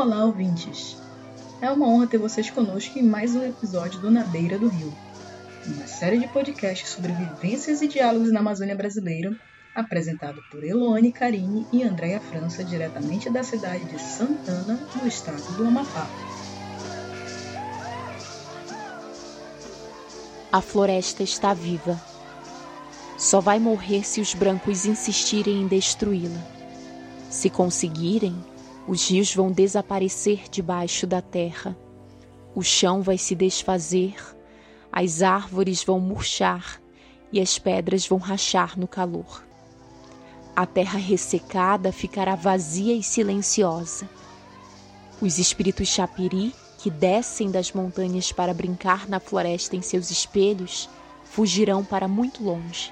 Olá, ouvintes! É uma honra ter vocês conosco em mais um episódio do Na Beira do Rio, uma série de podcasts sobre vivências e diálogos na Amazônia brasileira, apresentado por Eloane Carine e Andréia França, diretamente da cidade de Santana, no estado do Amapá. A floresta está viva. Só vai morrer se os brancos insistirem em destruí-la. Se conseguirem, os rios vão desaparecer debaixo da terra. O chão vai se desfazer, as árvores vão murchar e as pedras vão rachar no calor. A terra ressecada ficará vazia e silenciosa. Os espíritos chapiri, que descem das montanhas para brincar na floresta em seus espelhos, fugirão para muito longe.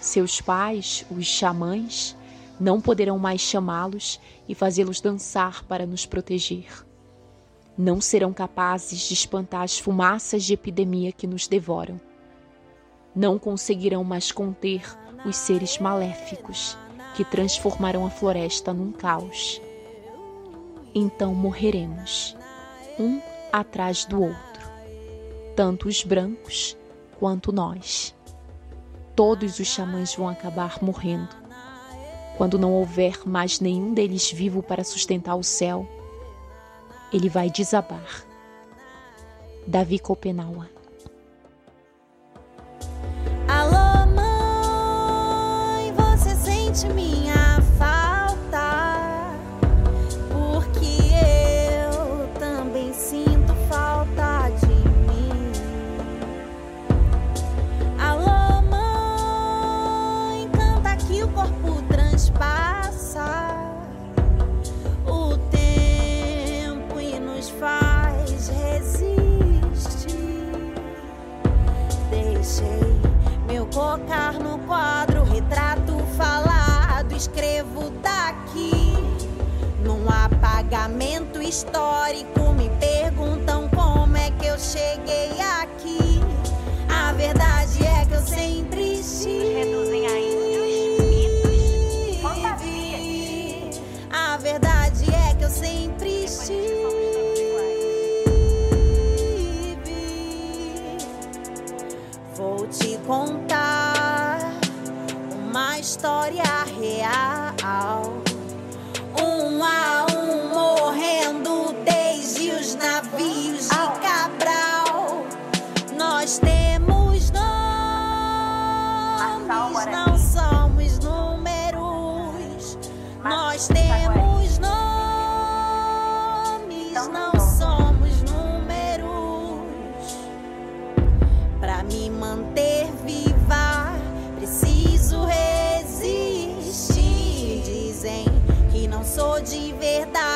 Seus pais, os xamãs, não poderão mais chamá-los e fazê-los dançar para nos proteger. Não serão capazes de espantar as fumaças de epidemia que nos devoram. Não conseguirão mais conter os seres maléficos que transformarão a floresta num caos. Então morreremos, um atrás do outro, tanto os brancos quanto nós. Todos os xamãs vão acabar morrendo quando não houver mais nenhum deles vivo para sustentar o céu, ele vai desabar. Davi Copenaua Alô, mãe, você sente minha histórico. Me perguntam como é que eu cheguei aqui. A verdade é que eu sempre estive. Reduzem mitos, fantasias. A verdade é que eu sempre estive. Vou te contar história real. Um a um morrendo desde os navios de Cabral. Nós temos nomes, não somos números. Nós temos nomes, não somos números. Para me manter de verdade,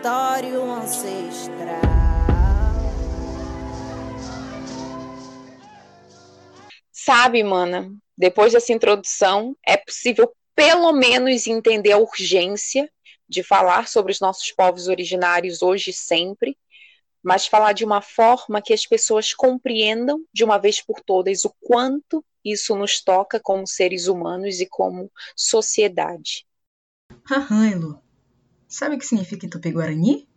território ancestral. Sabe, mana, depois dessa introdução, é possível pelo menos entender a urgência de falar sobre os nossos povos originários hoje e sempre, mas falar de uma forma que as pessoas compreendam de uma vez por todas o quanto isso nos toca como seres humanos e como sociedade. Hahan, Sabe o que significa Tupi-Guarani?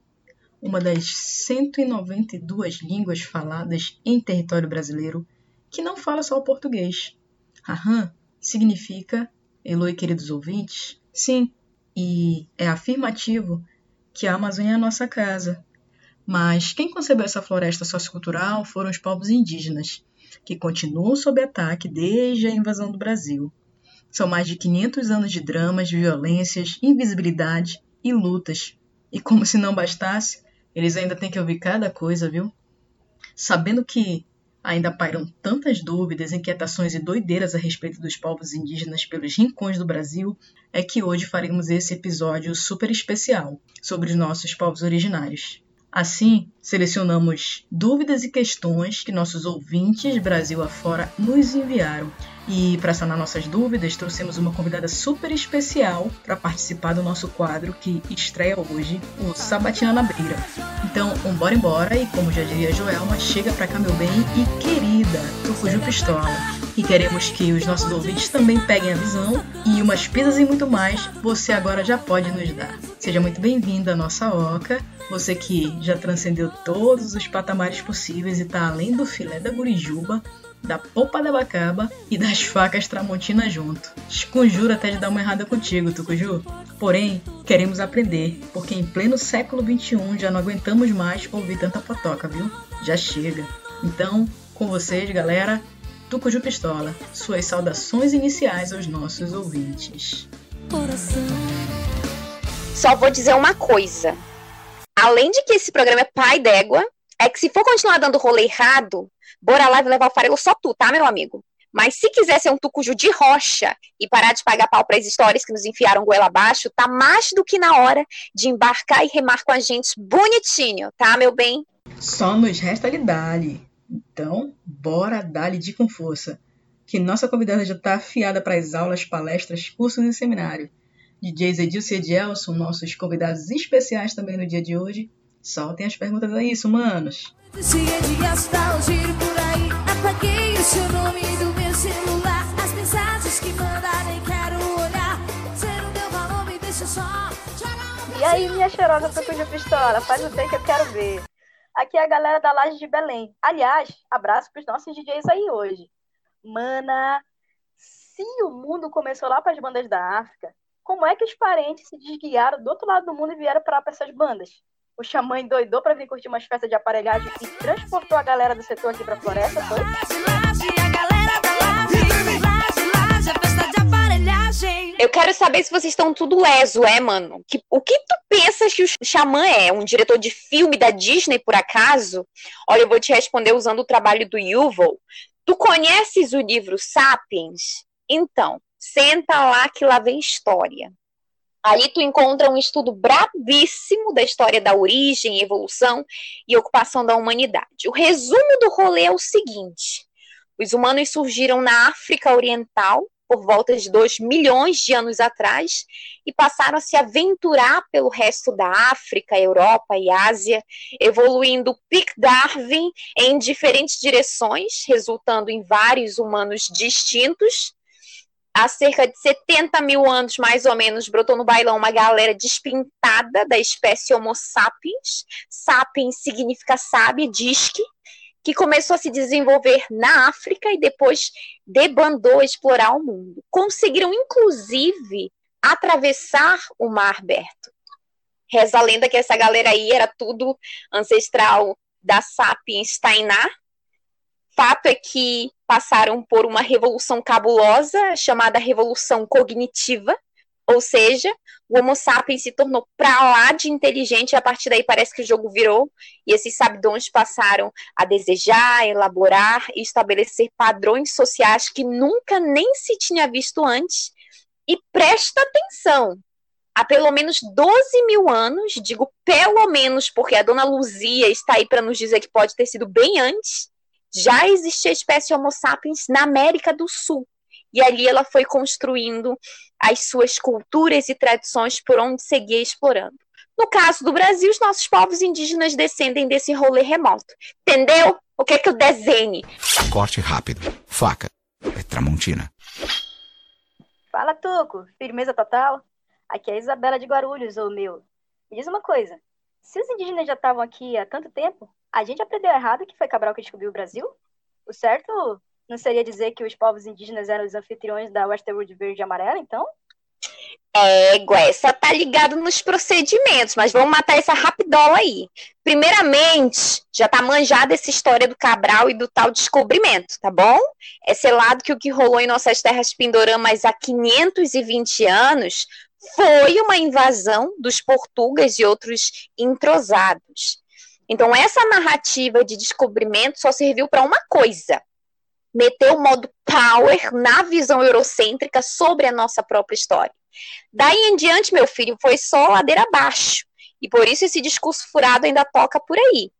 Uma das 192 línguas faladas em território brasileiro que não fala só o português. Hahan significa, Elo e queridos ouvintes, sim, e é afirmativo que a Amazônia é a nossa casa. Mas quem concebeu essa floresta sociocultural foram os povos indígenas, que continuam sob ataque desde a invasão do Brasil. São mais de 500 anos de dramas, violências, invisibilidade e lutas. E como se não bastasse, eles ainda têm que ouvir cada coisa, viu? Sabendo que ainda pairam tantas dúvidas, inquietações e doideiras a respeito dos povos indígenas pelos rincões do Brasil, é que hoje faremos esse episódio super especial sobre os nossos povos originários. Assim, selecionamos dúvidas e questões que nossos ouvintes Brasil afora nos enviaram. E para sanar nossas dúvidas, trouxemos uma convidada super especial para participar do nosso quadro que estreia hoje, o Sabatina na Beira. Então, bora embora e como já diria Joelma, chega para cá meu bem e querida, Tucuju Pistola. E queremos que os nossos ouvintes também peguem a visão e umas pisas e muito mais você agora já pode nos dar. Seja muito bem-vindo à nossa Oca você que já transcendeu todos os patamares possíveis e está além do filé da gurijuba, da polpa da bacaba e das facas tramontina junto. Esconjuro até de dar uma errada contigo, Tucuju. Porém, queremos aprender, porque em pleno século XXI já não aguentamos mais ouvir tanta potoca, viu? Já chega. Então, com vocês, galera, Tucuju Pistola, suas saudações iniciais aos nossos ouvintes. Só vou dizer uma coisa além de que esse programa é pai d'égua, é que se for continuar dando rolê errado, bora lá e levar o farelo só tu, tá, meu amigo? Mas se quiser ser um tucuju de rocha e parar de pagar pau para as histórias que nos enfiaram goela abaixo, tá mais do que na hora de embarcar e remar com a gente bonitinho, tá, meu bem? Só nos resta lhe dali. Então, bora dali de com força. Que nossa convidada já tá afiada para as aulas, palestras, cursos e seminário. DJs Edilson e Edielson, nossos convidados especiais também no dia de hoje. Soltem as perguntas aí, humanos. E aí, minha cheirosa de pistola, faz o tempo que eu quero ver. Aqui é a galera da Laje de Belém. Aliás, abraço para os nossos DJs aí hoje. Mana, se o mundo começou lá para as bandas da África, como é que os parentes se desguiaram do outro lado do mundo e vieram para essas bandas? O xamã endoidou para vir curtir umas festas de aparelhagem e transportou a galera do setor aqui pra floresta, foi? Eu quero saber se vocês estão tudo leso, é, mano? Que, o que tu pensas que o Xamã é? Um diretor de filme da Disney, por acaso? Olha, eu vou te responder usando o trabalho do Yuval. Tu conheces o livro Sapiens? Então, Senta lá que lá vem história. Ali tu encontra um estudo bravíssimo da história da origem, evolução e ocupação da humanidade. O resumo do rolê é o seguinte: os humanos surgiram na África Oriental por volta de 2 milhões de anos atrás e passaram a se aventurar pelo resto da África, Europa e Ásia, evoluindo Pic Darwin em diferentes direções, resultando em vários humanos distintos há cerca de 70 mil anos, mais ou menos, brotou no bailão uma galera despintada da espécie Homo sapiens. Sapiens significa sábia, disque, que começou a se desenvolver na África e depois debandou a explorar o mundo. Conseguiram, inclusive, atravessar o mar aberto. Reza a lenda que essa galera aí era tudo ancestral da Sapiens Tainá, Fato é que passaram por uma revolução cabulosa chamada revolução cognitiva, ou seja, o Homo sapiens se tornou para lá de inteligente e a partir daí parece que o jogo virou e esses sabidões passaram a desejar, elaborar e estabelecer padrões sociais que nunca nem se tinha visto antes. E presta atenção, há pelo menos 12 mil anos, digo pelo menos porque a dona Luzia está aí para nos dizer que pode ter sido bem antes, já existia a espécie Homo sapiens na América do Sul. E ali ela foi construindo as suas culturas e tradições por onde seguia explorando. No caso do Brasil, os nossos povos indígenas descendem desse rolê remoto. Entendeu? O que é que eu desenhe? Corte rápido. Faca. É Tramontina. Fala, Tuco. Firmeza total? Aqui é a Isabela de Guarulhos, ou meu. Me diz uma coisa. Se os indígenas já estavam aqui há tanto tempo, a gente aprendeu errado que foi Cabral que descobriu o Brasil? O certo não seria dizer que os povos indígenas eram os anfitriões da Westworld verde e amarela, então? Égua, essa tá ligado nos procedimentos, mas vamos matar essa rapidola aí. Primeiramente, já tá manjada essa história do Cabral e do tal descobrimento, tá bom? É selado que o que rolou em nossas terras pindoramas há 520 anos foi uma invasão dos portugueses e outros entrosados. Então, essa narrativa de descobrimento só serviu para uma coisa: meter o modo power na visão eurocêntrica sobre a nossa própria história. Daí em diante, meu filho, foi só ladeira abaixo. E por isso esse discurso furado ainda toca por aí.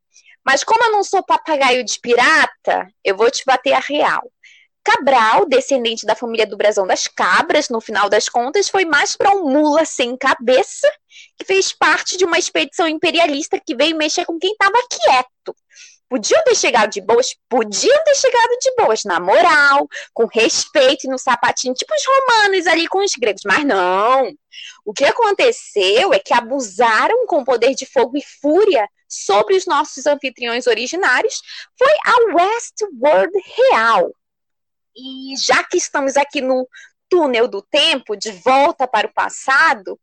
Mas como eu não sou papagaio de pirata, eu vou te bater a real. Cabral, descendente da família do Brasão das Cabras, no final das contas, foi mais para um mula sem cabeça, que fez parte de uma expedição imperialista que veio mexer com quem estava quieto. Podiam ter chegado de boas? Podiam ter chegado de boas, na moral, com respeito e no sapatinho, tipo os romanos ali com os gregos, mas não. O que aconteceu é que abusaram com poder de fogo e fúria sobre os nossos anfitriões originários, foi a Westworld real. E já que estamos aqui no túnel do tempo, de volta para o passado,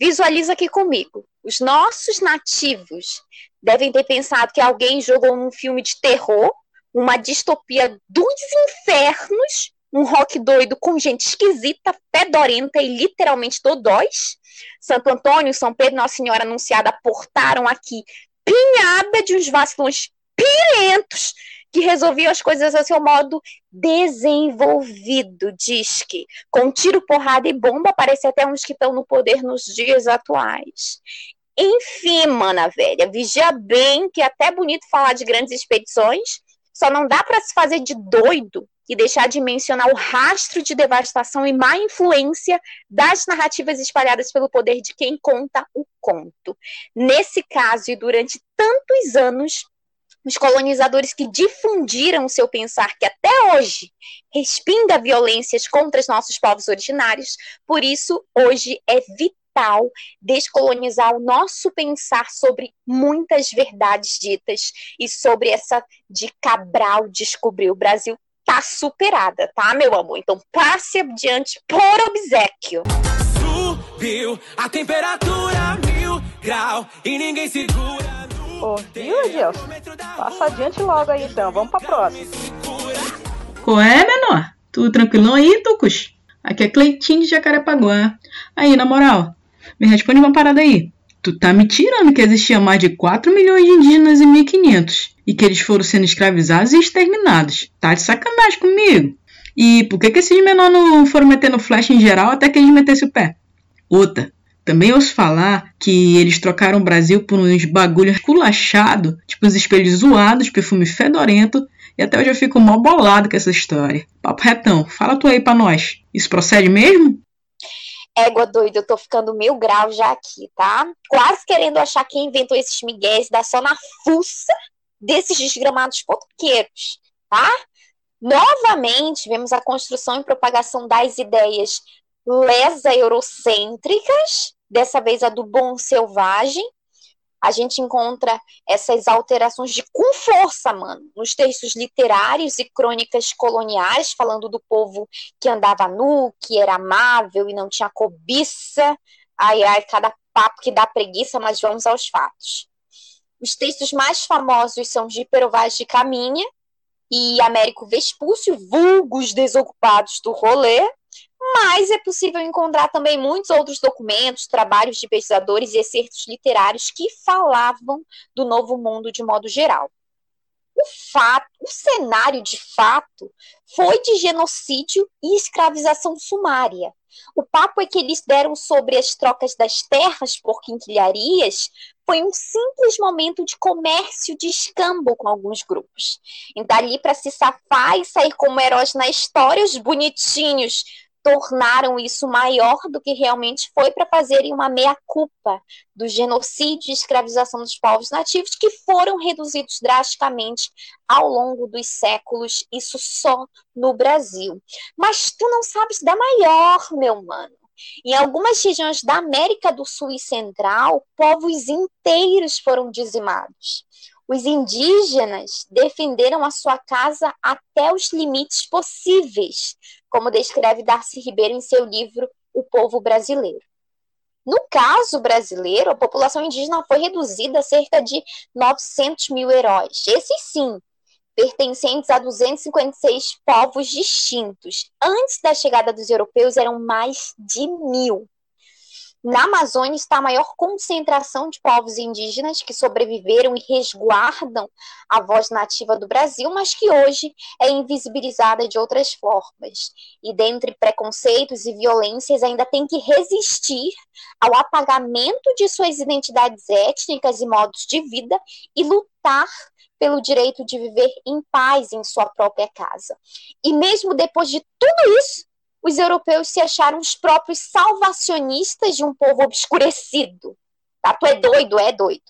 visualiza aqui comigo. Os nossos nativos devem ter pensado que alguém jogou num filme de terror, uma distopia dos infernos, um rock doido com gente esquisita, fedorenta e literalmente dodóis. Santo Antônio, São Pedro, Nossa Senhora Anunciada portaram aqui pinhada de uns vacilões pirentos que resolviam as coisas a seu modo desenvolvido, diz que. Com tiro, porrada e bomba, parece até uns que estão no poder nos dias atuais. Enfim, mana velha, vigia bem que é até bonito falar de grandes expedições, só não dá para se fazer de doido e deixar de mencionar o rastro de devastação e má influência das narrativas espalhadas pelo poder de quem conta o conto. Nesse caso, e durante tantos anos, os colonizadores que difundiram o seu pensar, que até hoje respinga violências contra os nossos povos originários, por isso hoje é vital fundamental descolonizar o nosso pensar sobre muitas verdades ditas e sobre essa de Cabral descobrir o Brasil tá superada, tá, meu amor? Então passe adiante por obsequio. Subiu a temperatura mil grau e ninguém segura. Ô, viu, Edilson? Passa adiante logo aí então, vamos pra próxima. Qual é, menor? Tudo tranquilão aí, Tucos? Aqui é Cleitinho de Jacarepaguá. Aí, na moral, me responde uma parada aí. Tu tá me tirando que existia mais de 4 milhões de indígenas em 1500 e que eles foram sendo escravizados e exterminados. Tá de sacanagem comigo. E por que, que esses menores não foram metendo flecha em geral até que eles metessem o pé? Outra, também ouço falar que eles trocaram o Brasil por uns bagulhos culachados, tipo uns espelhos zoados, perfume fedorento, e até hoje eu fico mal bolado com essa história. Papo retão, fala tu aí pra nós. Isso procede mesmo? Égua doida, eu tô ficando mil graus já aqui, tá? Quase querendo achar quem inventou esses migués, dá só na fuça desses desgramados porqueiros, tá? Novamente, vemos a construção e propagação das ideias lesa-eurocêntricas, dessa vez a do bom selvagem, a gente encontra essas alterações de com força, mano, nos textos literários e crônicas coloniais, falando do povo que andava nu, que era amável e não tinha cobiça. Ai, ai, cada papo que dá preguiça, mas vamos aos fatos. Os textos mais famosos são de Perovaz de Caminha e Américo Vespúcio, vulgos desocupados do rolê, mas é possível encontrar também muitos outros documentos, trabalhos de pesquisadores e excertos literários que falavam do novo mundo de modo geral. o fato, o cenário de fato foi de genocídio e escravização sumária. O papo é que eles deram sobre as trocas das terras por quinquilharias foi um simples momento de comércio de escambo com alguns grupos. E dali para se safar e sair como heróis na história, os bonitinhos tornaram isso maior do que realmente foi para fazerem uma meia-culpa do genocídio e escravização dos povos nativos, que foram reduzidos drasticamente ao longo dos séculos, isso só no Brasil. Mas tu não sabes da maior, meu mano. Em algumas regiões da América do Sul e Central, povos inteiros foram dizimados. Os indígenas defenderam a sua casa até os limites possíveis, como descreve Darcy Ribeiro em seu livro O Povo Brasileiro. No caso brasileiro, a população indígena foi reduzida a cerca de 900 mil heróis. Esses sim, pertencentes a 256 povos distintos. Antes da chegada dos europeus, eram mais de mil. Na Amazônia está a maior concentração de povos indígenas que sobreviveram e resguardam a voz nativa do Brasil, mas que hoje é invisibilizada de outras formas. E dentre preconceitos e violências, ainda tem que resistir ao apagamento de suas identidades étnicas e modos de vida e lutar pelo direito de viver em paz em sua própria casa. E mesmo depois de tudo isso, os europeus se acharam os próprios salvacionistas de um povo obscurecido. Tá? Tu é doido, é doido.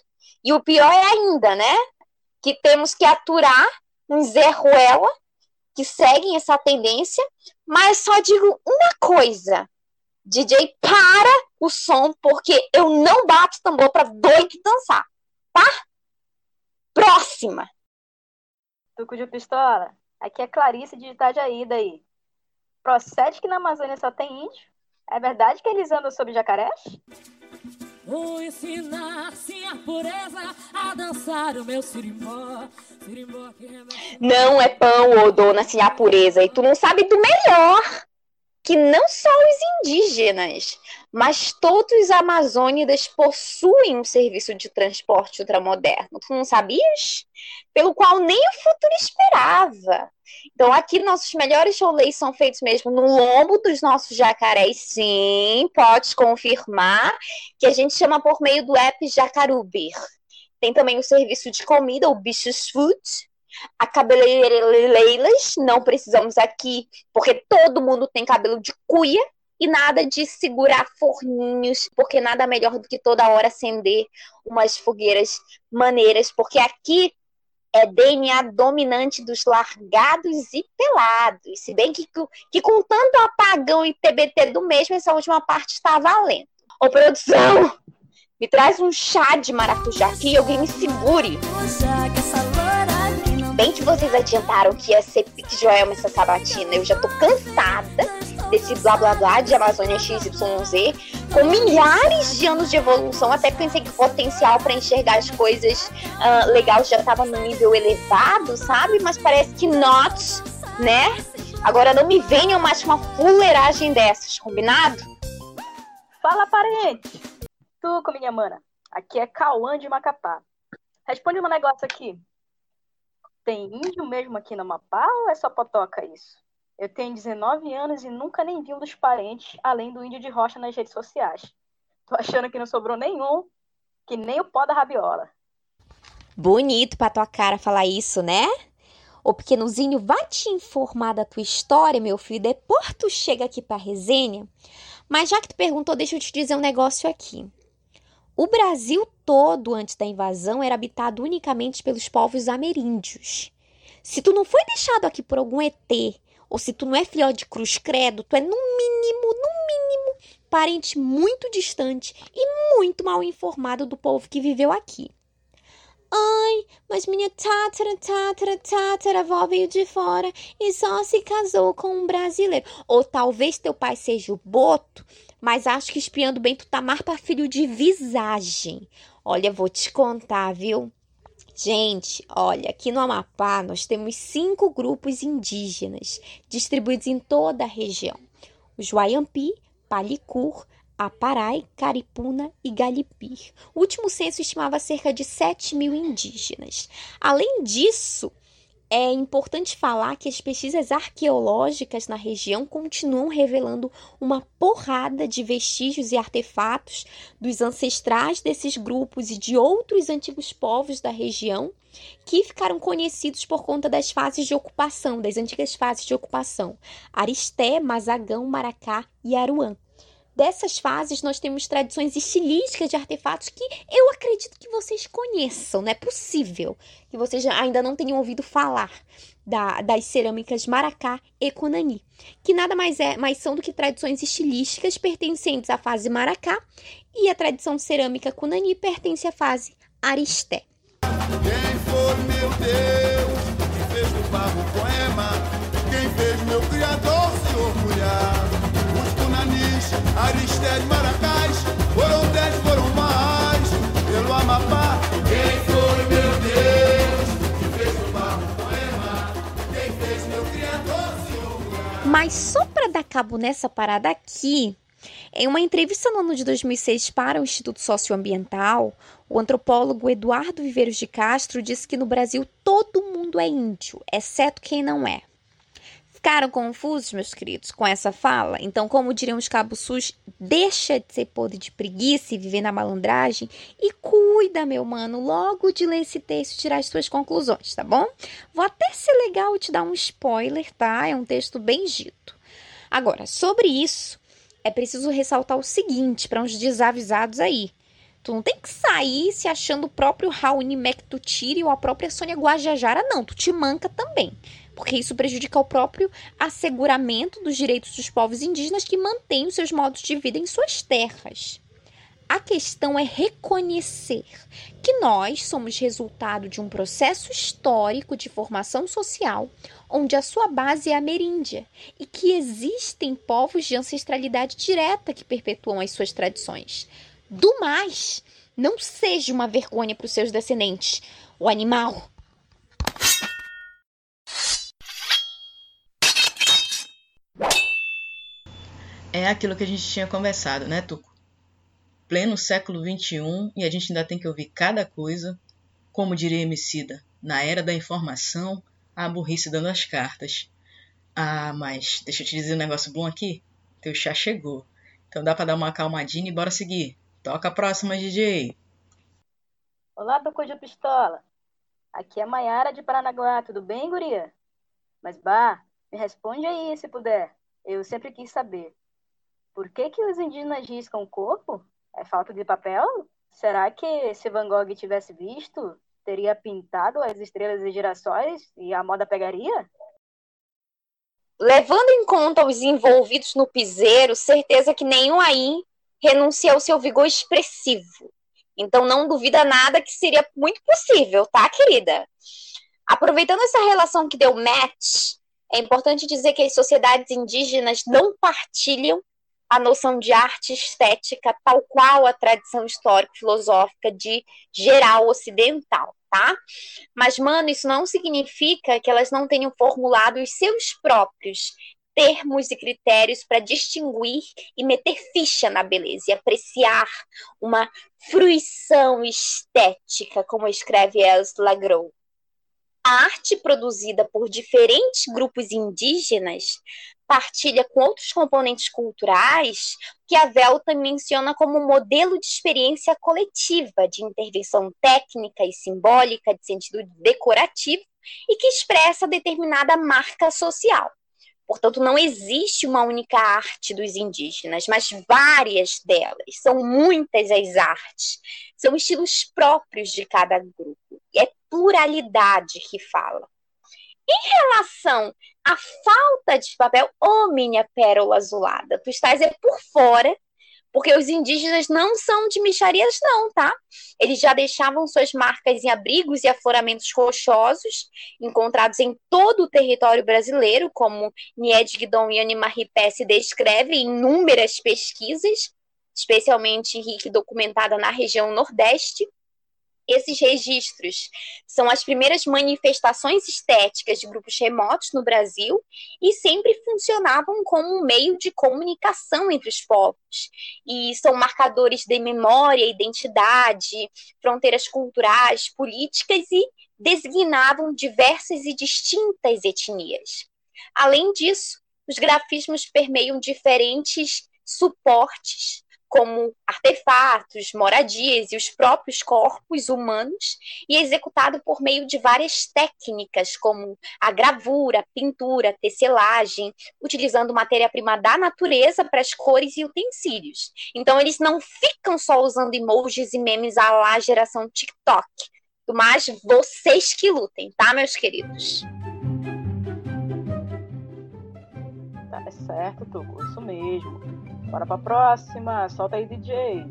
E o pior é ainda, né? Que temos que aturar um Zé Ruela que seguem essa tendência, mas só digo uma coisa. DJ, para o som, porque eu não bato tambor para doido dançar, tá? Próxima. Tuco de pistola. Aqui é Clarice de Itajaí daí. Procede que na Amazônia só tem índio? É verdade que eles andam sobre jacarés? Vou ensinar sim a pureza a dançar o meu sirimbó. sirimbó não é pão ou dona sim a pureza. E tu não sabe do melhor. Que não só os indígenas, mas todos os amazônidas possuem um serviço de transporte ultramoderno. Tu não sabias? Pelo qual nem o futuro esperava. Então, aqui nossos melhores rolês são feitos mesmo no lombo dos nossos jacarés, sim, pode confirmar, que a gente chama por meio do app Jacarubir. Tem também o serviço de comida, o Bichos Food, a cabeleireiras, não precisamos aqui, porque todo mundo tem cabelo de cuia, e nada de segurar forninhos, porque nada melhor do que toda hora acender umas fogueiras maneiras, porque aqui é DNA dominante dos largados e pelados. Se bem que, que com tanto apagão e TBT do mesmo, essa última parte está valendo. Ô, produção, me traz um chá de maracujá aqui e alguém me segure. Bem que vocês adiantaram que ia ser Pique Joelma essa sabatina. Eu já tô cansada desse blá blá blá de Amazônia XYZ, com milhares de anos de evolução. Até pensei que o potencial para enxergar as coisas uh, legais já estava no nível elevado, sabe? Mas parece que not, né? Agora não me venham mais com uma fuleiragem dessas, combinado? Fala, parente! Tu, minha mana. Aqui é Cauã de Macapá. Responde um negócio aqui. Tem índio mesmo aqui no Amapá ou é só potoca isso? Eu tenho 19 anos e nunca nem vi um dos parentes, além do índio de rocha nas redes sociais. Tô achando que não sobrou nenhum, que nem o pó da rabiola. Bonito pra tua cara falar isso, né? O pequenozinho vai te informar da tua história, meu filho, depois tu chega aqui pra resenha. Mas já que tu perguntou, deixa eu te dizer um negócio aqui. O Brasil todo, antes da invasão, era habitado unicamente pelos povos ameríndios. Se tu não foi deixado aqui por algum ET ou se tu não é filhote de cruz credo, tu é no mínimo, no mínimo, parente muito distante e muito mal informado do povo que viveu aqui. Ai, mas minha tátara, tátara, tátara avó veio de fora e só se casou com um brasileiro. Ou talvez teu pai seja o Boto, mas acho que espiando bem tu tá pra filho de visagem. Olha, vou te contar, viu? Gente, olha, aqui no Amapá nós temos cinco grupos indígenas distribuídos em toda a região: os Wayampi, Palicur, Aparai, Caripuna e Galipir. O último censo estimava cerca de 7 mil indígenas. Além disso, é importante falar que as pesquisas arqueológicas na região continuam revelando uma porrada de vestígios e artefatos dos ancestrais desses grupos e de outros antigos povos da região que ficaram conhecidos por conta das fases de ocupação, das antigas fases de ocupação: Aristé, Mazagão, Maracá e Aruã dessas fases nós temos tradições estilísticas de artefatos que eu acredito que vocês conheçam. Não é possível que vocês ainda não tenham ouvido falar da, das cerâmicas Maracá e Conani, que nada mais é mais são do que tradições estilísticas pertencentes à fase Maracá e a tradição cerâmica Conani pertence à fase Aristé. Quem meu Deus, que fez barro poema, quem fez meu Criador se orgulhar. Aristés, Maracás, foram dez, foram mais, pelo Amapá. Quem foi meu Deus, quem fez meu. Mas só para dar cabo nessa parada aqui, em uma entrevista no ano de 2006 para o Instituto Socioambiental, o antropólogo Eduardo Viveiros de Castro disse que no Brasil todo mundo é índio, exceto quem não é. Ficaram confusos, meus queridos, com essa fala? Então, como diriam os cabos sus, deixa de ser podre de preguiça e viver na malandragem e cuida, meu mano, logo de ler esse texto e tirar as suas conclusões, tá bom? Vou até ser legal te dar um spoiler, tá? É um texto bem dito. Agora, sobre isso, é preciso ressaltar o seguinte para uns desavisados aí. Tu não tem que sair se achando o próprio Raoni Mectutiri ou a própria Sônia Guajajara, não. Tu te manca também porque isso prejudica o próprio asseguramento dos direitos dos povos indígenas que mantêm os seus modos de vida em suas terras. A questão é reconhecer que nós somos resultado de um processo histórico de formação social, onde a sua base é a ameríndia, e que existem povos de ancestralidade direta que perpetuam as suas tradições. Do mais, não seja uma vergonha para os seus descendentes, o animal. É aquilo que a gente tinha conversado, né, Tuco? Pleno século XXI e a gente ainda tem que ouvir cada coisa, como diria Emicida, na era da informação, a burrice dando as cartas. Ah, mas deixa eu te dizer um negócio bom aqui. Teu chá chegou. Então dá pra dar uma acalmadinha e bora seguir. Toca a próxima, DJ. Olá, Tocô de Pistola. Aqui é Maiara de Paranaguá, tudo bem, guria? Mas, bah, me responde aí, se puder. Eu sempre quis saber. Por que, que os indígenas riscam o corpo? É falta de papel? Será que se Van Gogh tivesse visto, teria pintado as estrelas e girassóis e a moda pegaria? Levando em conta os envolvidos no piseiro, certeza que nenhum aí renuncia ao seu vigor expressivo. Então não duvida nada que seria muito possível, tá, querida? Aproveitando essa relação que deu match, é importante dizer que as sociedades indígenas não partilham a noção de arte estética tal qual a tradição histórico-filosófica de geral ocidental, tá? Mas, mano, isso não significa que elas não tenham formulado os seus próprios termos e critérios para distinguir e meter ficha na beleza e apreciar uma fruição estética, como escreve Els Lagros. A arte produzida por diferentes grupos indígenas partilha com outros componentes culturais que a Velta menciona como modelo de experiência coletiva de intervenção técnica e simbólica de sentido decorativo e que expressa determinada marca social. Portanto, não existe uma única arte dos indígenas, mas várias delas. São muitas as artes. São estilos próprios de cada grupo. E é pluralidade que fala. Em relação à falta de papel, ô oh, minha pérola azulada, tu estás é por fora, porque os indígenas não são de micharias, não, tá? Eles já deixavam suas marcas em abrigos e afloramentos rochosos, encontrados em todo o território brasileiro, como Nied Guidon e Anima Ripesse descrevem em inúmeras pesquisas, especialmente rica documentada na região Nordeste. Esses registros são as primeiras manifestações estéticas de grupos remotos no Brasil e sempre funcionavam como um meio de comunicação entre os povos. E são marcadores de memória, identidade, fronteiras culturais, políticas e designavam diversas e distintas etnias. Além disso, os grafismos permeiam diferentes suportes, como artefatos, moradias e os próprios corpos humanos, e é executado por meio de várias técnicas, como a gravura, pintura, tecelagem, utilizando matéria-prima da natureza para as cores e utensílios. Então, eles não ficam só usando emojis e memes à lá geração TikTok, mas vocês que lutem, tá, meus queridos? Tá certo, Tuco, isso mesmo. Bora pra próxima, solta aí, DJ.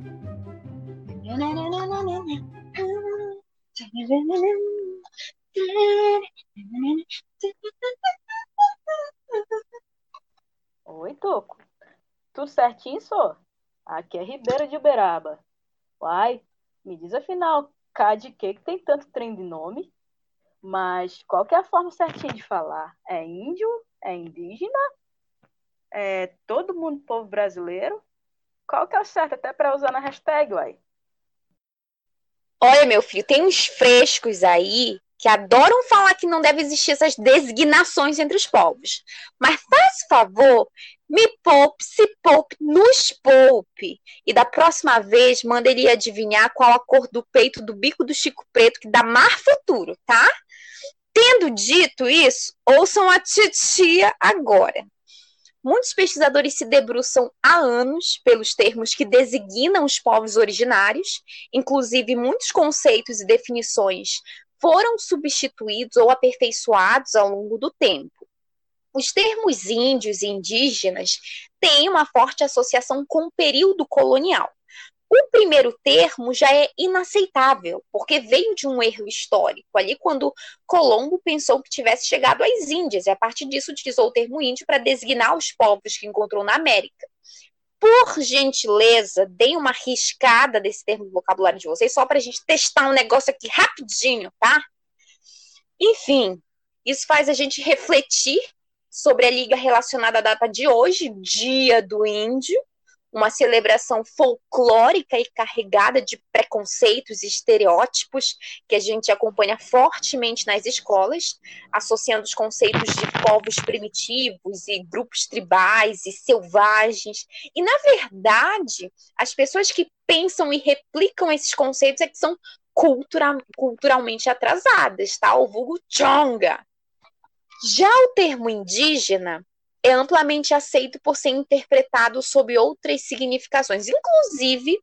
Oi, Tuco. Tudo certinho, só? Aqui é Ribeira de Uberaba. Uai, me diz afinal, cá de que que tem tanto trem de nome? Mas qual que é a forma certinha de falar? É índio? É indígena? É todo mundo povo brasileiro? Qual que é o certo até para usar na hashtag, uai? Olha, meu filho, tem uns frescos aí que adoram falar que não deve existir essas designações entre os povos. Mas faz favor, me poupe, se poupe, nos poupe. E da próxima vez, manda ele adivinhar qual a cor do peito do bico do Chico Preto, que dá mais futuro, tá? Tendo dito isso, ouçam a titia agora. Muitos pesquisadores se debruçam há anos pelos termos que designam os povos originários, inclusive muitos conceitos e definições foram substituídos ou aperfeiçoados ao longo do tempo. Os termos índios e indígenas têm uma forte associação com o período colonial. O primeiro termo já é inaceitável, porque veio de um erro histórico, ali quando Colombo pensou que tivesse chegado às Índias, e a partir disso utilizou o termo índio para designar os povos que encontrou na América. Por gentileza, deem uma riscada desse termo no vocabulário de vocês, só para a gente testar um negócio aqui rapidinho, tá? Enfim, isso faz a gente refletir sobre a liga relacionada à data de hoje, Dia do Índio, uma celebração folclórica e carregada de preconceitos e estereótipos que a gente acompanha fortemente nas escolas, associando os conceitos de povos primitivos e grupos tribais e selvagens. E, na verdade, as pessoas que pensam e replicam esses conceitos é que são cultura, culturalmente atrasadas, tá? O vulgo chonga. Já o termo indígena é amplamente aceito por ser interpretado sob outras significações, inclusive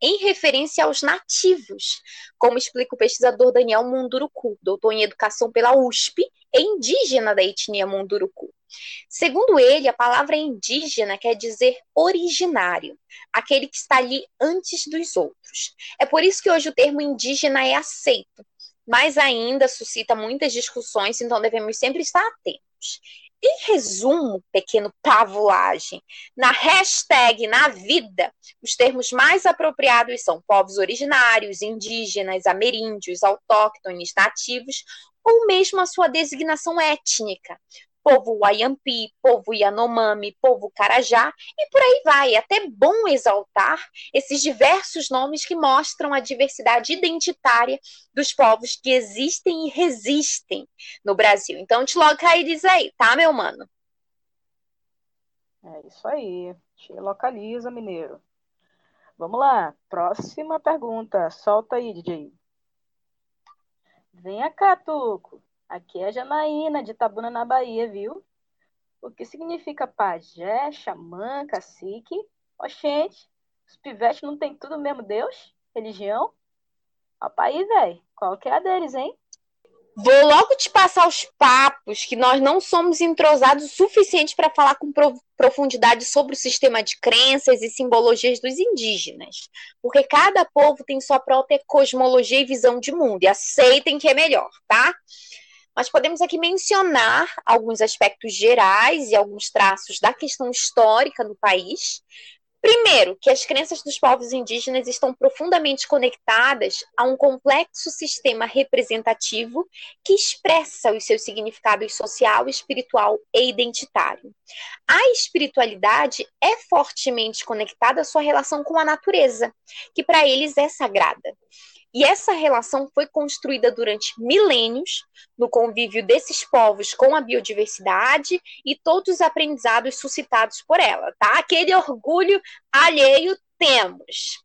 em referência aos nativos, como explica o pesquisador Daniel Munduruku, doutor em educação pela USP indígena da etnia Munduruku. Segundo ele, a palavra indígena quer dizer originário, aquele que está ali antes dos outros. É por isso que hoje o termo indígena é aceito, mas ainda suscita muitas discussões, então devemos sempre estar atentos. Em resumo, pequeno pavulagem, na hashtag na vida, os termos mais apropriados são povos originários, indígenas, ameríndios, autóctones, nativos, ou mesmo a sua designação étnica, povo Wayampi, povo Yanomami, povo Carajá, e por aí vai. É até bom exaltar esses diversos nomes que mostram a diversidade identitária dos povos que existem e resistem no Brasil. Então, te loca diz aí, tá, meu mano? É isso aí. Te localiza, mineiro. Vamos lá. Próxima pergunta. Solta aí, DJ. Venha cá, Tuco. Aqui é Janaína, de Itabuna, na Bahia, viu? O que significa pajé, xamã, cacique? Oxente, os pivetes não tem tudo mesmo Deus? Religião? Opa aí, velho. Qual que é a deles, hein? Vou logo te passar os papos que nós não somos entrosados o suficiente para falar com profundidade sobre o sistema de crenças e simbologias dos indígenas. Porque cada povo tem sua própria cosmologia e visão de mundo. E aceitem que é melhor, tá? Mas podemos aqui mencionar alguns aspectos gerais e alguns traços da questão histórica do país. Primeiro, que as crenças dos povos indígenas estão profundamente conectadas a um complexo sistema representativo que expressa os seus significados social, espiritual e identitário. A espiritualidade é fortemente conectada à sua relação com a natureza, que para eles é sagrada. E essa relação foi construída durante milênios no convívio desses povos com a biodiversidade e todos os aprendizados suscitados por ela, tá? Aquele orgulho alheio temos.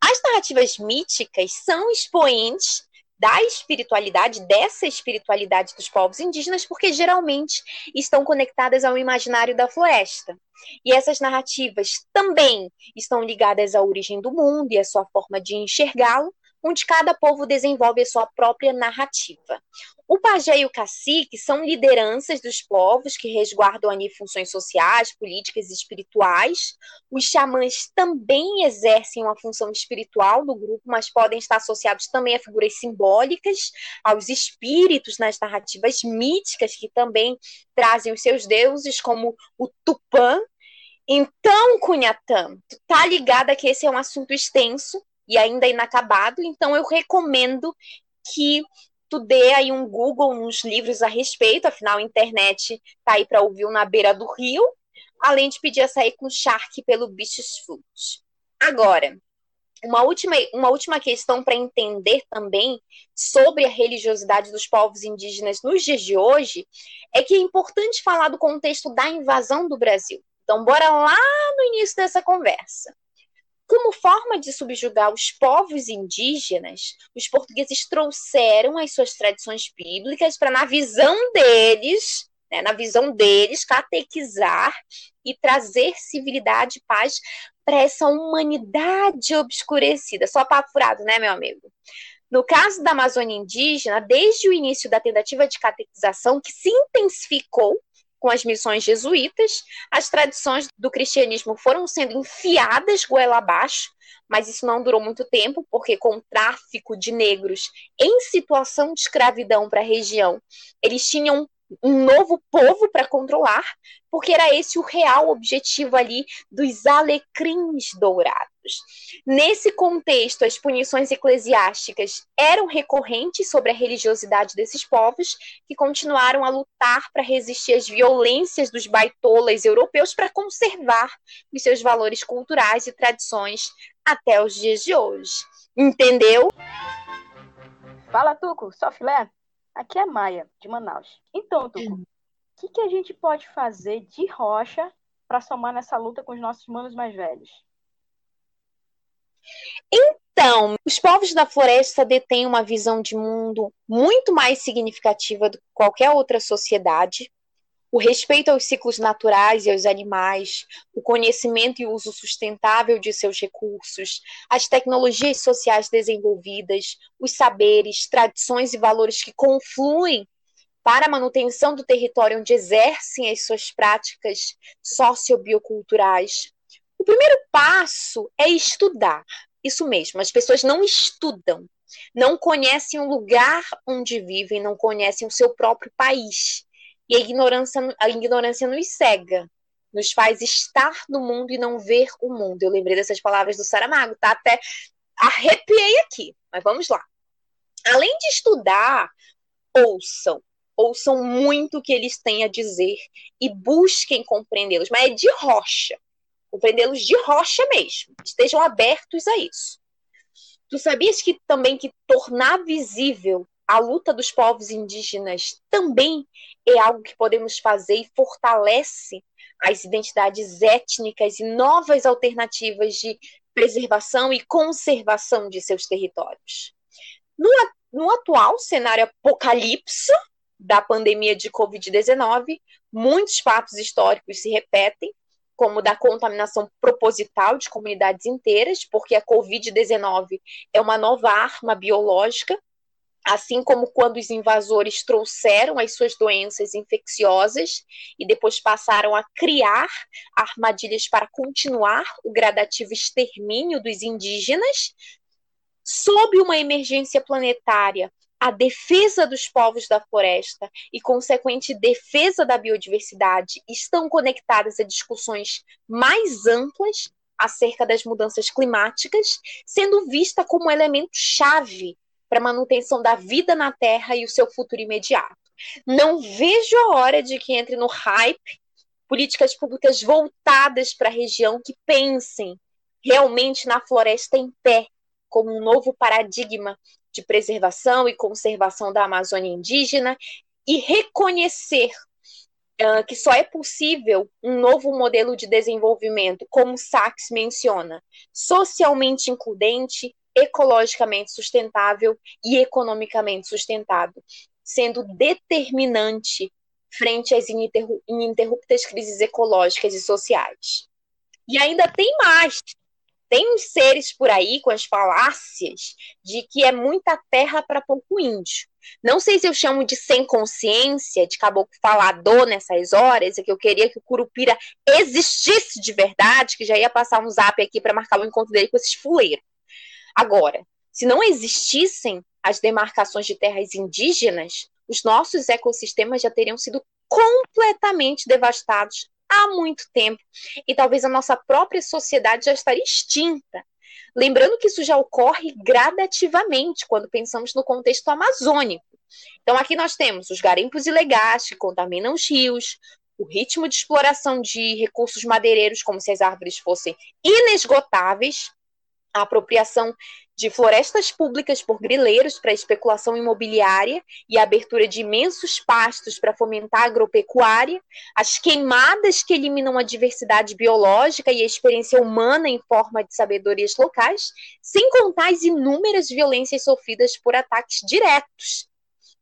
As narrativas míticas são expoentes da espiritualidade, dessa espiritualidade dos povos indígenas, porque geralmente estão conectadas ao imaginário da floresta. E essas narrativas também estão ligadas à origem do mundo e à sua forma de enxergá-lo, onde cada povo desenvolve a sua própria narrativa. O pajé e o cacique são lideranças dos povos que resguardam ali funções sociais, políticas e espirituais. Os xamãs também exercem uma função espiritual no grupo, mas podem estar associados também a figuras simbólicas, aos espíritos nas narrativas míticas, que também trazem os seus deuses, como o Tupã. Então, Cunhatã, tá ligada que esse é um assunto extenso, e ainda inacabado, então eu recomendo que tu dê aí um Google nos livros a respeito, afinal a internet tá aí para ouvir na beira do rio, além de pedir a sair com Shark pelo Beaches Foods. Agora, uma última, uma última questão para entender também sobre a religiosidade dos povos indígenas nos dias de hoje é que é importante falar do contexto da invasão do Brasil. Então, bora lá no início dessa conversa. Como forma de subjugar os povos indígenas, os portugueses trouxeram as suas tradições bíblicas para, na visão deles, né, na visão deles, catequizar e trazer civilidade e paz para essa humanidade obscurecida. Só papo furado, né, meu amigo? No caso da Amazônia indígena, desde o início da tentativa de catequização, que se intensificou com as missões jesuítas, as tradições do cristianismo foram sendo enfiadas goela abaixo, mas isso não durou muito tempo, porque com o tráfico de negros em situação de escravidão para a região, eles tinham um novo povo para controlar, porque era esse o real objetivo ali dos alecrins dourados. Nesse contexto, as punições eclesiásticas eram recorrentes sobre a religiosidade desses povos, que continuaram a lutar para resistir às violências dos baitolas europeus para conservar os seus valores culturais e tradições até os dias de hoje. Entendeu? Fala, Tuco, só filé? Aqui é Maia, de Manaus. Então, Tuco, o que, que a gente pode fazer de rocha para somar nessa luta com os nossos manos mais velhos? Então, os povos da floresta detêm uma visão de mundo muito mais significativa do que qualquer outra sociedade o respeito aos ciclos naturais e aos animais, o conhecimento e uso sustentável de seus recursos, as tecnologias sociais desenvolvidas, os saberes, tradições e valores que confluem para a manutenção do território onde exercem as suas práticas sociobioculturais. O primeiro passo é estudar. Isso mesmo, as pessoas não estudam, não conhecem o lugar onde vivem, não conhecem o seu próprio país. E a ignorância, a ignorância nos cega, nos faz estar no mundo e não ver o mundo. Eu lembrei dessas palavras do Saramago, tá? Até arrepiei aqui, mas vamos lá. Além de estudar, ouçam. Ouçam muito o que eles têm a dizer e busquem compreendê-los, mas é de rocha. Compreendê-los de rocha mesmo. Estejam abertos a isso. Tu sabias que também que tornar visível a luta dos povos indígenas também é algo que podemos fazer e fortalece as identidades étnicas e novas alternativas de preservação e conservação de seus territórios. No, no atual cenário apocalipse da pandemia de Covid-19, muitos fatos históricos se repetem, como da contaminação proposital de comunidades inteiras, porque a Covid-19 é uma nova arma biológica Assim como quando os invasores trouxeram as suas doenças infecciosas e depois passaram a criar armadilhas para continuar o gradativo extermínio dos indígenas, sob uma emergência planetária, a defesa dos povos da floresta e consequente defesa da biodiversidade estão conectadas a discussões mais amplas acerca das mudanças climáticas, sendo vista como elemento chave para manutenção da vida na Terra e o seu futuro imediato. Não vejo a hora de que entre no hype políticas públicas voltadas para a região que pensem realmente na floresta em pé como um novo paradigma de preservação e conservação da Amazônia indígena e reconhecer uh, que só é possível um novo modelo de desenvolvimento, como Sachs menciona, socialmente includente, ecologicamente sustentável e economicamente sustentável, sendo determinante frente às ininterruptas crises ecológicas e sociais. E ainda tem mais. Tem uns seres por aí com as falácias de que é muita terra para pouco índio. Não sei se eu chamo de sem consciência, de caboclo falador nessas horas, é que eu queria que o Curupira existisse de verdade, que já ia passar um zap aqui para marcar o encontro dele com esses fuleiros. Agora, se não existissem as demarcações de terras indígenas, os nossos ecossistemas já teriam sido completamente devastados há muito tempo e talvez a nossa própria sociedade já estaria extinta. Lembrando que isso já ocorre gradativamente quando pensamos no contexto amazônico. Então, aqui nós temos os garimpos ilegais que contaminam os rios, o ritmo de exploração de recursos madeireiros, como se as árvores fossem inesgotáveis, a apropriação de florestas públicas por grileiros para especulação imobiliária e a abertura de imensos pastos para fomentar a agropecuária, as queimadas que eliminam a diversidade biológica e a experiência humana em forma de sabedorias locais, sem contar as inúmeras violências sofridas por ataques diretos.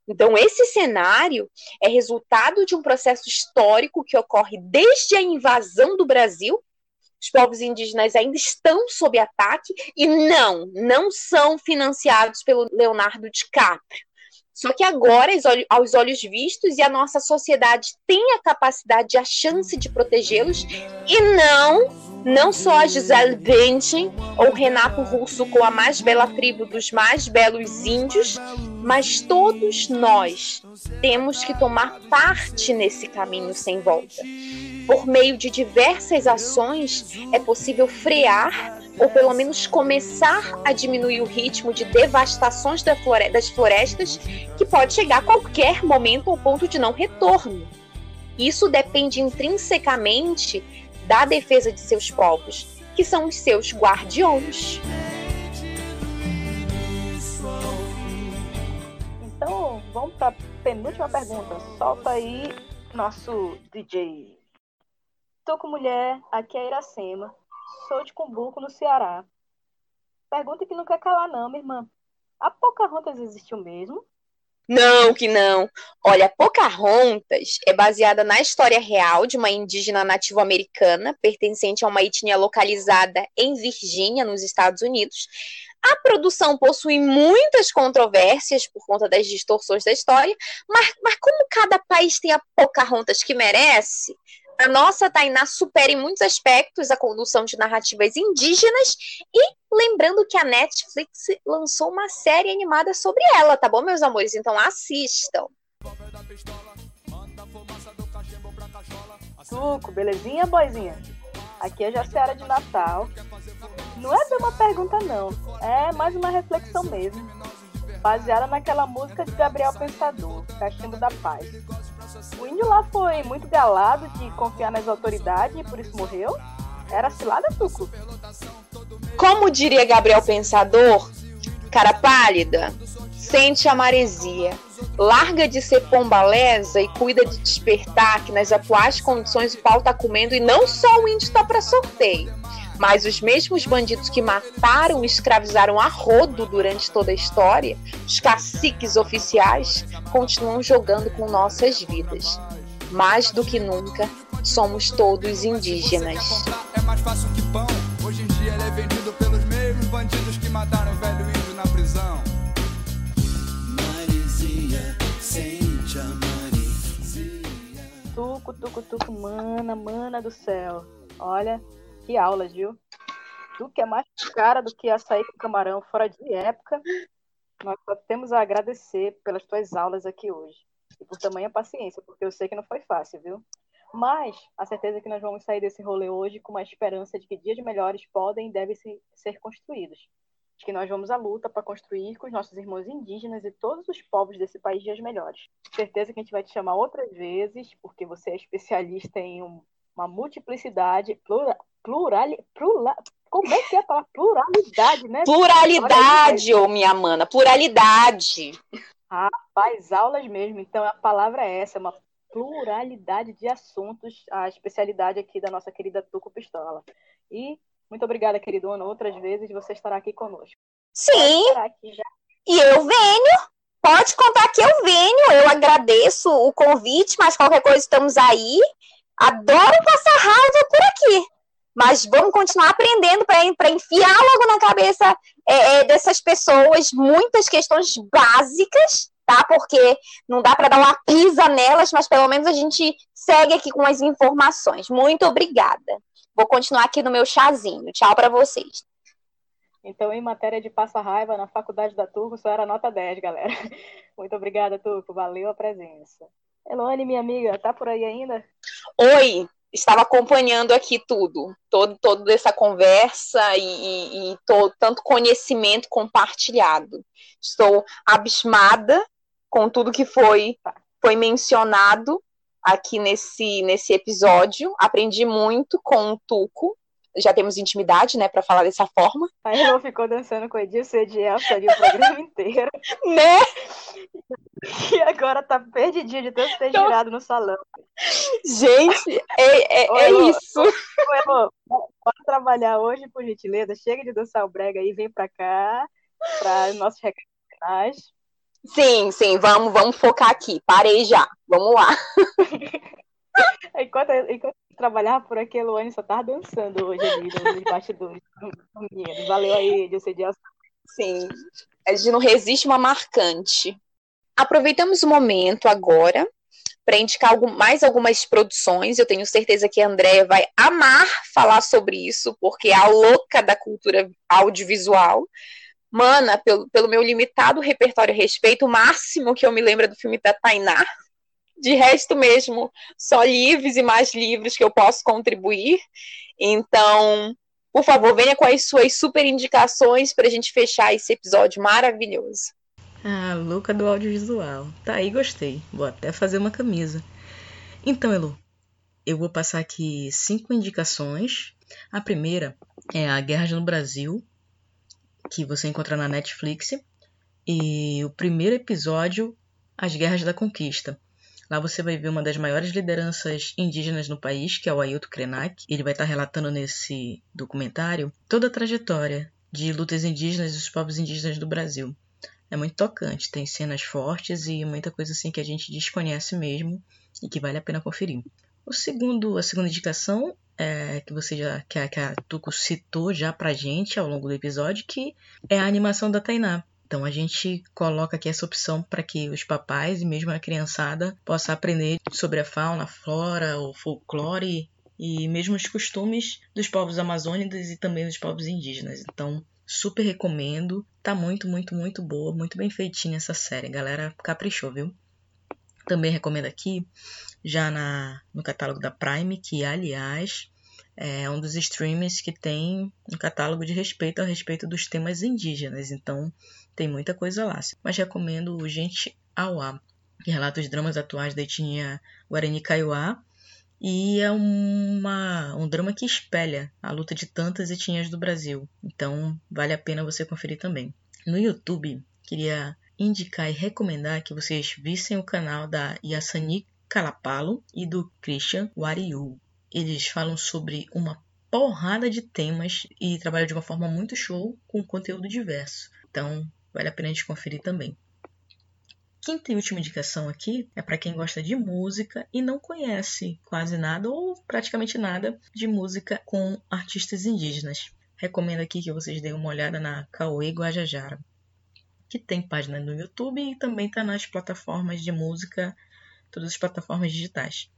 Então, esse cenário é resultado de um processo histórico que ocorre desde a invasão do Brasil os povos indígenas ainda estão sob ataque e não, não são financiados pelo Leonardo DiCaprio. Só que agora, aos olhos vistos, e a nossa sociedade tem a capacidade, a chance de protegê-los, e não, não só a Gisele Bündchen ou Renato Russo com a mais bela tribo dos mais belos índios, mas todos nós temos que tomar parte nesse caminho sem volta. Por meio de diversas ações, é possível frear ou pelo menos começar a diminuir o ritmo de devastações das florestas, que pode chegar a qualquer momento ao ponto de não retorno. Isso depende intrinsecamente da defesa de seus povos, que são os seus guardiões. Então, vamos para a penúltima pergunta. Solta aí nosso DJ Tô com mulher, aqui é Iracema. Sou de Cumbuco, no Ceará. Pergunta que não quer calar, não, minha irmã. A Pocahontas existiu mesmo? Não, que não. Olha, Pocahontas é baseada na história real de uma indígena nativo-americana pertencente a uma etnia localizada em Virgínia, nos Estados Unidos. A produção possui muitas controvérsias por conta das distorções da história, mas, mas como cada país tem a Pocahontas que merece, a nossa Tainá supera em muitos aspectos a condução de narrativas indígenas e lembrando que a Netflix lançou uma série animada sobre ela, tá bom, meus amores? Então assistam. Suco, belezinha, boizinha? Aqui é Jaciara de Natal. Não é bem uma pergunta, não. É mais uma reflexão mesmo. Baseada naquela música de Gabriel Pensador, Cachimbo da Paz. O índio lá foi muito galado de confiar nas autoridades e por isso morreu? Era cilada, Tuco? Como diria Gabriel Pensador, cara pálida, sente a maresia, larga de ser pombalesa e cuida de despertar que nas atuais condições o pau tá comendo e não só o índio tá para sorteio. Mas os mesmos bandidos que mataram e escravizaram a rodo durante toda a história, os caciques oficiais, continuam jogando com nossas vidas. Mais do que nunca, somos todos indígenas. É mais fácil que pão. Hoje em dia ele é vendido pelos mesmos bandidos que mataram o velho índio na prisão. Marizinha, sente a Marizinha. Tuco, tuco, tuco, mana, mana do céu. Olha, que aulas, viu? Tu que é mais cara do que açaí com camarão fora de época. Nós só temos a agradecer pelas tuas aulas aqui hoje. E por tamanha paciência, porque eu sei que não foi fácil, viu? Mas a certeza é que nós vamos sair desse rolê hoje com uma esperança de que dias melhores podem e devem ser construídos. De que nós vamos à luta para construir com os nossos irmãos indígenas e todos os povos desse país dias melhores. Certeza que a gente vai te chamar outras vezes, porque você é especialista em um uma multiplicidade, plura, plural, plural, como é que é a palavra? Pluralidade, né? Pluralidade, ô minha mana, pluralidade. Faz aulas mesmo. Então a palavra é essa, é uma pluralidade de assuntos, a especialidade aqui da nossa querida Tuco Pistola. E muito obrigada, queridona, outras vezes você estará aqui conosco. Sim, aqui e eu venho. Pode contar que eu venho. Eu agradeço o convite, mas qualquer coisa estamos aí. Adoro passar raiva por aqui. Mas vamos continuar aprendendo para enfiar logo na cabeça é, é, dessas pessoas muitas questões básicas, tá? Porque não dá para dar uma pisa nelas, mas pelo menos a gente segue aqui com as informações. Muito obrigada. Vou continuar aqui no meu chazinho. Tchau para vocês. Então, em matéria de passa raiva, na faculdade da Turco, só era nota 10, galera. Muito obrigada, Turco. Valeu a presença. Elone, minha amiga, tá por aí ainda? Oi, estava acompanhando aqui tudo, todo, toda essa conversa e, e, e to- tanto conhecimento compartilhado. Estou abismada com tudo que foi, foi mencionado aqui nesse, nesse episódio. Aprendi muito com o Tuco. Já temos intimidade, né, para falar dessa forma, A Elô ficou dançando com o Edilson e Edielson ali o programa inteiro. né? E agora tá perdidinho de tanto ter Então- girado no salão. Gente, é, é, Ô, é Elô, isso. Ô, Elô, bora trabalhar hoje, por gentileza. Chega de dançar o brega aí, vem pra cá, para os nossos recados finais. Sim, sim, vamos, vamos focar aqui. Parei já. Vamos lá. Enquanto, enquanto eu trabalhava por aqui, a Luane só tava dançando hoje ali nos bastidores. Valeu aí, Edilson e Edielson. Sim, a gente não resiste uma marcante. Aproveitamos o momento agora para indicar mais algumas produções. Eu tenho certeza que a Andrea vai amar falar sobre isso, porque é a louca da cultura audiovisual. Mana, pelo, pelo meu limitado repertório a respeito, o máximo que eu me lembro é do filme da Tainá. De resto mesmo, só livros e mais livros que eu posso contribuir. Então, por favor, venha com as suas super indicações para a gente fechar esse episódio maravilhoso. Ah, louca do audiovisual. Tá aí, gostei. Vou até fazer uma camisa. Então, Elu, eu vou passar aqui cinco indicações. A primeira é a Guerra no Brasil, que você encontra na Netflix. E o primeiro episódio, As Guerras da Conquista. Lá você vai ver uma das maiores lideranças indígenas no país, que é o Ailton Krenak. Ele vai estar relatando nesse documentário toda a trajetória de lutas indígenas dos povos indígenas do Brasil. É muito tocante, tem cenas fortes e muita coisa assim que a gente desconhece mesmo e que vale a pena conferir. O segundo, a segunda indicação é que você já que a, que a Tuco citou já pra gente ao longo do episódio, que é a animação da Tainá. Então a gente coloca aqui essa opção para que os papais e mesmo a criançada possa aprender sobre a fauna, a flora, o folclore e mesmo os costumes dos povos amazônicos e também dos povos indígenas. Então super recomendo. Tá muito, muito, muito boa, muito bem feitinha essa série. Galera, caprichou, viu? Também recomendo aqui, já na, no catálogo da Prime, que aliás é um dos streamers que tem um catálogo de respeito a respeito dos temas indígenas. Então tem muita coisa lá. Mas recomendo o Gente Auá, que relata os dramas atuais da etnia Guarani Kaiowá. E é uma, um drama que espelha a luta de tantas etnias do Brasil. Então vale a pena você conferir também. No YouTube, queria indicar e recomendar que vocês vissem o canal da Yasani Kalapalo e do Christian Wariu. Eles falam sobre uma porrada de temas e trabalham de uma forma muito show com conteúdo diverso. Então, vale a pena a gente conferir também. Quinta e última indicação aqui é para quem gosta de música e não conhece quase nada ou praticamente nada de música com artistas indígenas. Recomendo aqui que vocês deem uma olhada na Cauê Guajajara, que tem página no YouTube e também está nas plataformas de música, todas as plataformas digitais.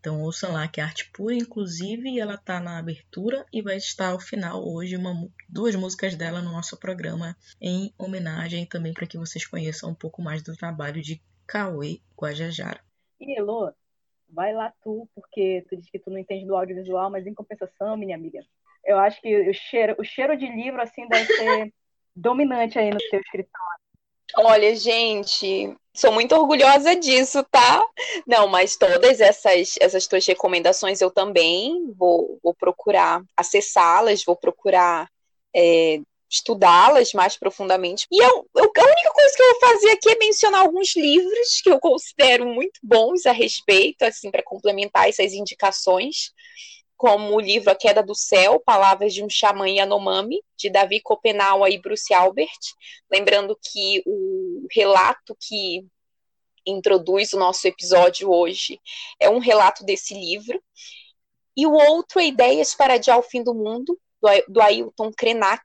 Então ouçam lá que é arte pura, inclusive ela está na abertura e vai estar ao final hoje uma, duas músicas dela no nosso programa em homenagem também para que vocês conheçam um pouco mais do trabalho de Cauê Guajajara. E Elô, vai lá tu, porque tu disse que tu não entende do audiovisual, mas em compensação, minha amiga, eu acho que o cheiro, o cheiro de livro assim deve ser dominante aí no teu escritório. Olha, gente, sou muito orgulhosa disso, tá? Não, mas todas essas, essas tuas recomendações eu também vou, vou procurar acessá-las, vou procurar é, estudá-las mais profundamente. E eu, eu, a única coisa que eu vou fazer aqui é mencionar alguns livros que eu considero muito bons a respeito, assim, para complementar essas indicações como o livro A Queda do Céu, Palavras de um Xamã Yanomami, de Davi Copenaua e Bruce Albert. Lembrando que o relato que introduz o nosso episódio hoje é um relato desse livro. E o outro é Ideias para Adiar o Fim do Mundo, do Ailton Krenak.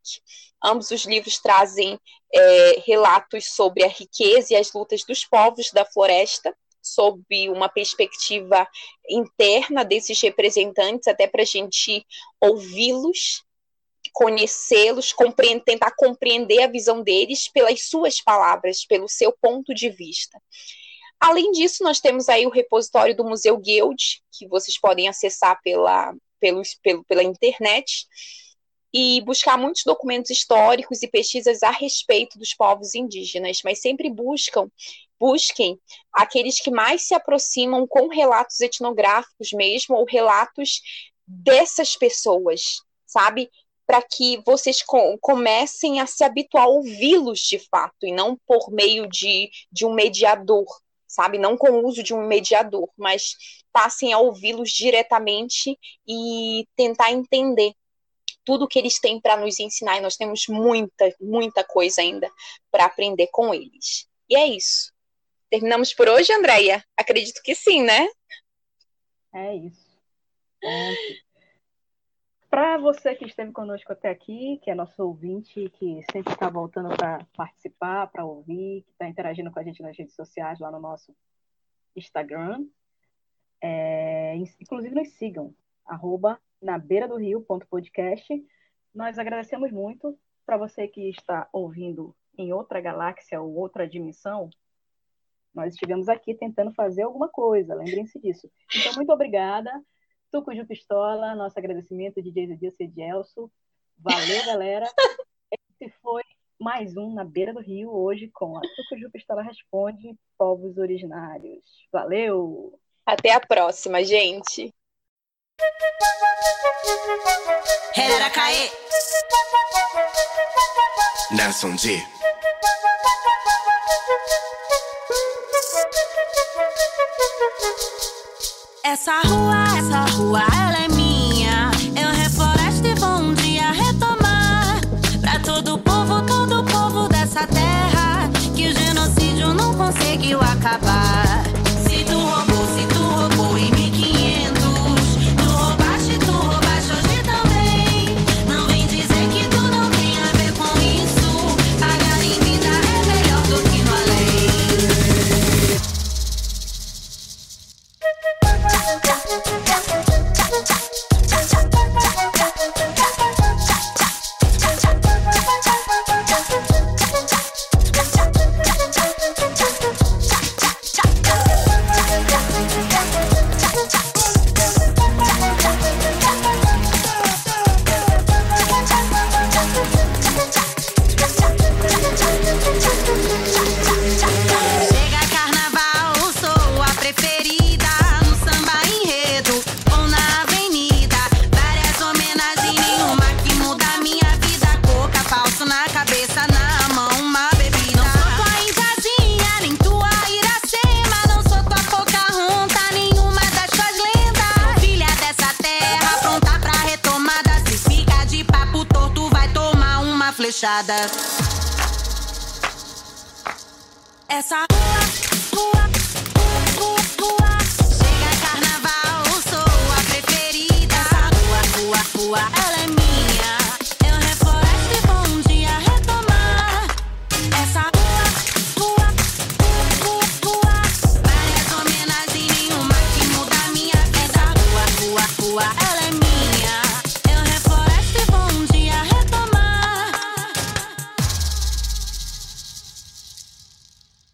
Ambos os livros trazem é, relatos sobre a riqueza e as lutas dos povos da floresta sob uma perspectiva interna desses representantes, até para a gente ouvi-los, conhecê-los, compreender, tentar compreender a visão deles pelas suas palavras, pelo seu ponto de vista. Além disso, nós temos aí o repositório do Museu Guild, que vocês podem acessar pela, pelo, pelo, pela internet, e buscar muitos documentos históricos e pesquisas a respeito dos povos indígenas, mas sempre buscam busquem aqueles que mais se aproximam com relatos etnográficos mesmo, ou relatos dessas pessoas, sabe? Para que vocês com, comecem a se habituar a ouvi-los de fato, e não por meio de, de um mediador, sabe? Não com o uso de um mediador, mas passem a ouvi-los diretamente e tentar entender tudo que eles têm para nos ensinar. E nós temos muita, muita coisa ainda para aprender com eles. E é isso. Terminamos por hoje, Andréia? Acredito que sim, né? É isso. Para você que esteve conosco até aqui, que é nosso ouvinte, que sempre está voltando para participar, para ouvir, que está interagindo com a gente nas redes sociais, lá no nosso Instagram, é, inclusive nos sigam, arroba na beira do. Nós agradecemos muito para você que está ouvindo em outra galáxia ou outra dimensão, nós estivemos aqui tentando fazer alguma coisa, lembrem-se disso. Então, muito obrigada. Tucuju Pistola, nosso agradecimento, DJ Edilson e Gelson. Valeu, galera. Esse foi mais um Na Beira do Rio, hoje com a Tucuju Pistola Responde Povos Originários. Valeu! Até a próxima, gente! Nelson G. Essa rua, essa rua, ela é minha. Eu refloresto e vou um dia retomar. Pra todo povo, todo povo dessa terra. Que o genocídio não conseguiu acabar.